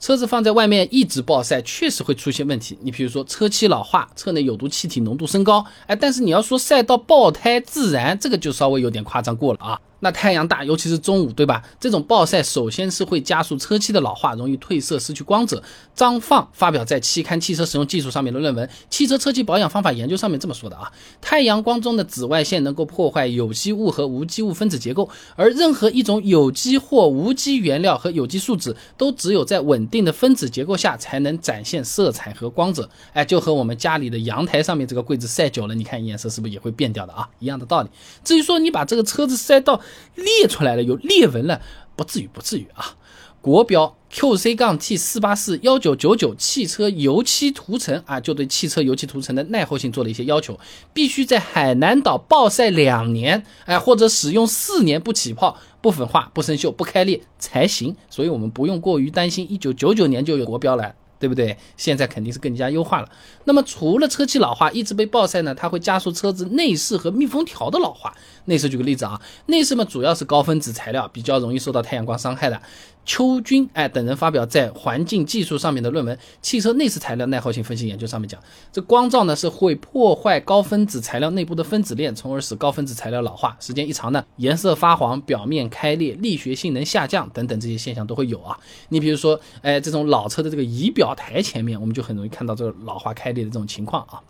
车子放在外面一直暴晒，确实会出现问题。你比如说车漆老化，车内有毒气体浓度升高，哎，但是你要说晒到爆胎自燃，这个就稍微有点夸张过了啊。那太阳大，尤其是中午，对吧？这种暴晒首先是会加速车漆的老化，容易褪色、失去光泽。张放发表在期刊《汽车使用技术》上面的论文《汽车车漆保养方法研究》上面这么说的啊：太阳光中的紫外线能够破坏有机物和无机物分子结构，而任何一种有机或无机原料和有机树脂都只有在稳定的分子结构下才能展现色彩和光泽。哎，就和我们家里的阳台上面这个柜子晒久了，你看颜色是不是也会变掉的啊？一样的道理。至于说你把这个车子晒到，裂出来了，有裂纹了，不至于，不至于啊。国标 QC 杠 T 四八四幺九九九汽车油漆涂层啊，就对汽车油漆涂层的耐候性做了一些要求，必须在海南岛暴晒两年，哎，或者使用四年不起泡、不粉化、不生锈、不开裂才行。所以我们不用过于担心，一九九九年就有国标了。对不对？现在肯定是更加优化了。那么除了车漆老化一直被暴晒呢，它会加速车子内饰和密封条的老化。内饰举个例子啊，内饰嘛主要是高分子材料，比较容易受到太阳光伤害的。邱军哎等人发表在环境技术上面的论文《汽车内饰材料耐耗性分析研究》上面讲，这光照呢是会破坏高分子材料内部的分子链，从而使高分子材料老化。时间一长呢，颜色发黄、表面开裂、力学性能下降等等这些现象都会有啊。你比如说，哎，这种老车的这个仪表台前面，我们就很容易看到这个老化开裂的这种情况啊。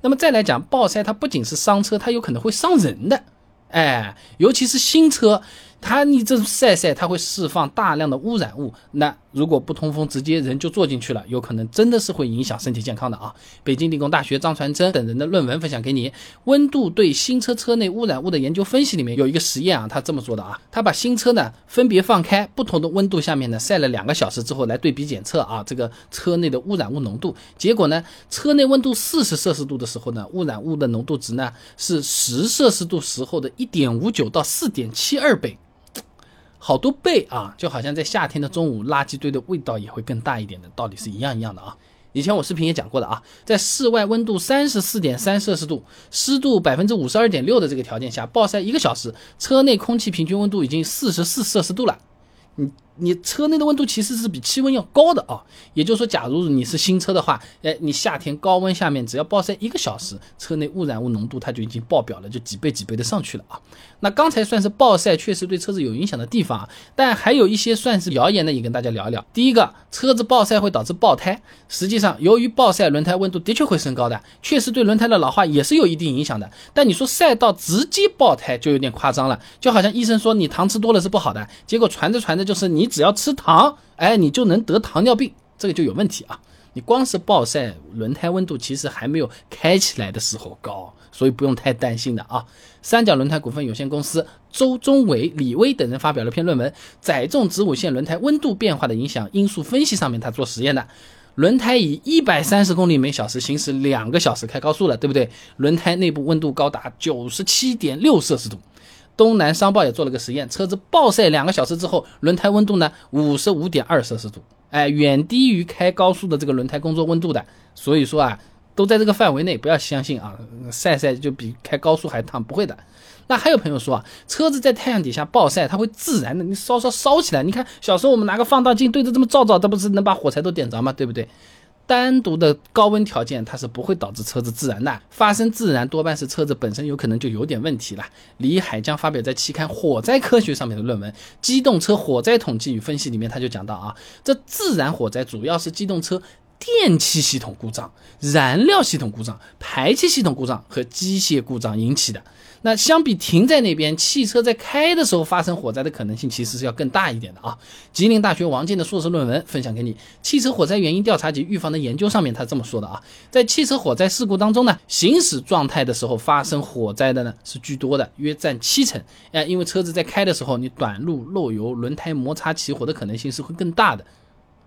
那么再来讲，暴晒它不仅是伤车，它有可能会伤人的。哎，尤其是新车，它你这晒晒，它会释放大量的污染物，那。如果不通风，直接人就坐进去了，有可能真的是会影响身体健康的啊！北京理工大学张传真等人的论文分享给你，《温度对新车车内污染物的研究分析》里面有一个实验啊，他这么做的啊，他把新车呢分别放开不同的温度下面呢晒了两个小时之后来对比检测啊，这个车内的污染物浓度，结果呢，车内温度四十摄氏度的时候呢，污染物的浓度值呢是十摄氏度时候的一点五九到四点七二倍。好多倍啊，就好像在夏天的中午，垃圾堆的味道也会更大一点的道理是一样一样的啊。以前我视频也讲过的啊，在室外温度三十四点三摄氏度、湿度百分之五十二点六的这个条件下，暴晒一个小时，车内空气平均温度已经四十四摄氏度了。你。你车内的温度其实是比气温要高的啊，也就是说，假如你是新车的话，哎，你夏天高温下面只要暴晒一个小时，车内污染物浓度它就已经爆表了，就几倍几倍的上去了啊。那刚才算是暴晒确实对车子有影响的地方啊，但还有一些算是谣言的，也跟大家聊一聊。第一个，车子暴晒会导致爆胎，实际上由于暴晒，轮胎温度的确会升高的，确实对轮胎的老化也是有一定影响的。但你说晒到直接爆胎就有点夸张了，就好像医生说你糖吃多了是不好的，结果传着传着就是你。只要吃糖，哎，你就能得糖尿病，这个就有问题啊！你光是暴晒，轮胎温度其实还没有开起来的时候高，所以不用太担心的啊。三角轮胎股份有限公司周忠伟、李威等人发表了篇论文《载重子午线轮胎温度变化的影响因素分析》，上面他做实验的，轮胎以一百三十公里每小时行驶两个小时开高速了，对不对？轮胎内部温度高达九十七点六摄氏度。东南商报也做了个实验，车子暴晒两个小时之后，轮胎温度呢五十五点二摄氏度，哎，远低于开高速的这个轮胎工作温度的。所以说啊，都在这个范围内，不要相信啊，晒晒就比开高速还烫，不会的。那还有朋友说啊，车子在太阳底下暴晒，它会自燃的，你烧烧烧起来。你看小时候我们拿个放大镜对着这么照照，它不是能把火柴都点着吗？对不对？单独的高温条件，它是不会导致车子自燃的。发生自燃多半是车子本身有可能就有点问题了。李海江发表在期刊《火灾科学》上面的论文《机动车火灾统计与分析》里面，他就讲到啊，这自燃火灾主要是机动车。电气系统故障、燃料系统故障、排气系统故障和机械故障引起的。那相比停在那边，汽车在开的时候发生火灾的可能性其实是要更大一点的啊。吉林大学王健的硕士论文分享给你，《汽车火灾原因调查及预防的研究》上面他这么说的啊，在汽车火灾事故当中呢，行驶状态的时候发生火灾的呢是居多的，约占七成。哎，因为车子在开的时候，你短路、漏油、轮胎摩擦起火的可能性是会更大的。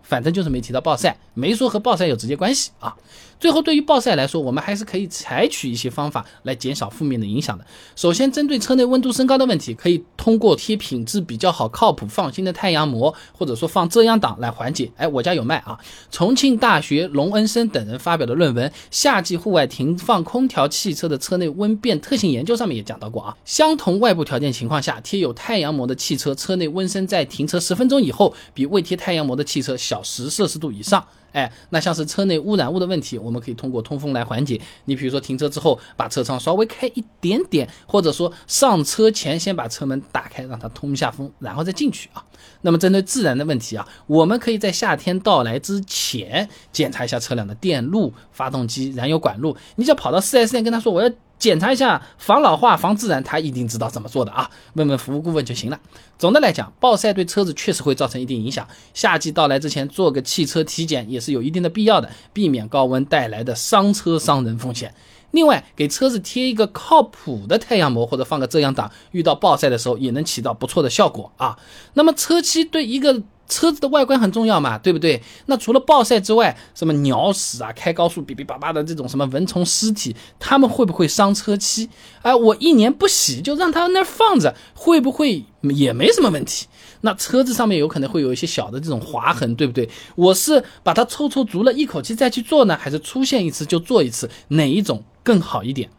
反正就是没提到暴晒，没说和暴晒有直接关系啊。最后，对于暴晒来说，我们还是可以采取一些方法来减少负面的影响的。首先，针对车内温度升高的问题，可以通过贴品质比较好、靠谱、放心的太阳膜，或者说放遮阳挡来缓解。哎，我家有卖啊。重庆大学龙恩生等人发表的论文《夏季户外停放空调汽车的车内温变特性研究》上面也讲到过啊。相同外部条件情况下，贴有太阳膜的汽车车内温升在停车十分钟以后，比未贴太阳膜的汽车。小十摄氏度以上。哎，那像是车内污染物的问题，我们可以通过通风来缓解。你比如说停车之后，把车窗稍微开一点点，或者说上车前先把车门打开，让它通一下风，然后再进去啊。那么针对自燃的问题啊，我们可以在夏天到来之前检查一下车辆的电路、发动机、燃油管路。你只要跑到 4S 店跟他说我要。检查一下防老化、防自燃，他一定知道怎么做的啊！问问服务顾问就行了。总的来讲，暴晒对车子确实会造成一定影响。夏季到来之前做个汽车体检也是有一定的必要的，避免高温带来的伤车伤人风险。另外，给车子贴一个靠谱的太阳膜或者放个遮阳挡，遇到暴晒的时候也能起到不错的效果啊。那么车漆对一个车子的外观很重要嘛，对不对？那除了暴晒之外，什么鸟屎啊、开高速哔哔叭叭的这种什么蚊虫尸体，他们会不会伤车漆？哎，我一年不洗就让它那儿放着，会不会也没什么问题？那车子上面有可能会有一些小的这种划痕，对不对？我是把它抽抽足了，一口气再去做呢，还是出现一次就做一次？哪一种更好一点？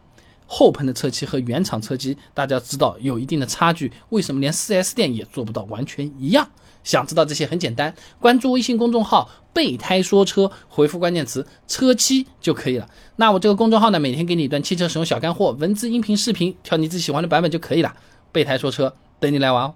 后喷的车漆和原厂车漆，大家知道有一定的差距，为什么连 4S 店也做不到完全一样？想知道这些很简单，关注微信公众号“备胎说车”，回复关键词“车漆”就可以了。那我这个公众号呢，每天给你一段汽车使用小干货，文字、音频、视频，挑你自己喜欢的版本就可以了。备胎说车，等你来玩哦。